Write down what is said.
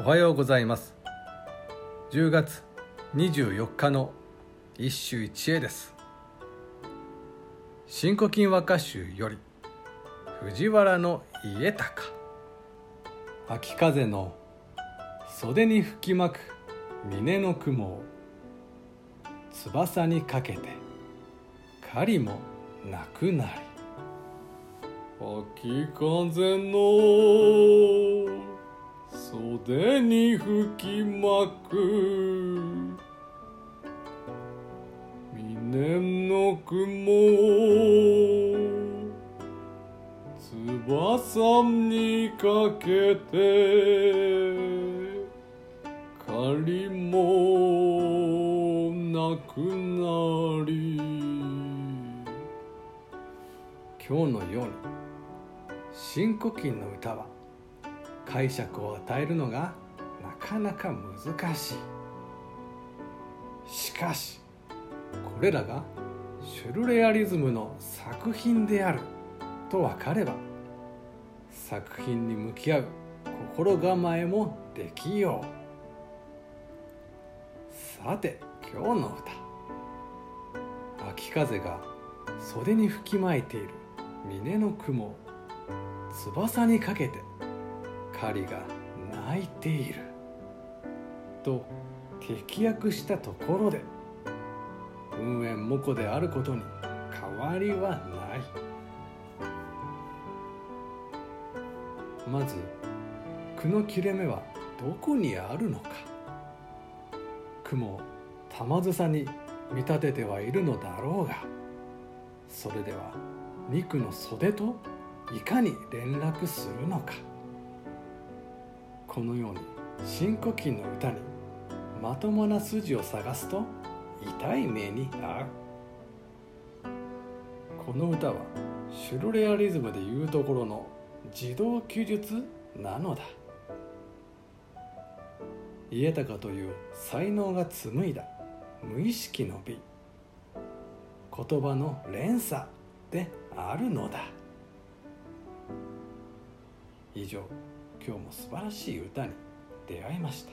おはようございます。10月24日の一首一会です。新古今和歌集より藤原の家高。秋風の袖に吹きまく峰の雲を。翼にかけて狩りもなくなり。秋風の袖に吹きまく。峰の雲翼にかけて狩りもなくなり。今日のように新古今の歌は？解釈を与えるのがなかなか難しい。しかしこれらがシュルレアリズムの作品である。と分かれば作品に向き合う。心構えもできよう。さて今日の歌。秋風が袖に吹きまいている。峰の雲を翼にかけて。狩りが泣いている。と適訳したところで運営模倣であることに変わりはない。まず句の切れ目はどこにあるのか。雲を玉梓に見立ててはいるのだろうがそれでは肉の袖といかに連絡するのか。このように新古今の歌にまともな筋を探すと痛い目に遭う。この歌はシュルレアリズムでいうところの自動記述なのだ。家高という才能が紡いだ。無意識の美。言葉の連鎖であるのだ。以上。今日も素晴らしい歌に出会えました。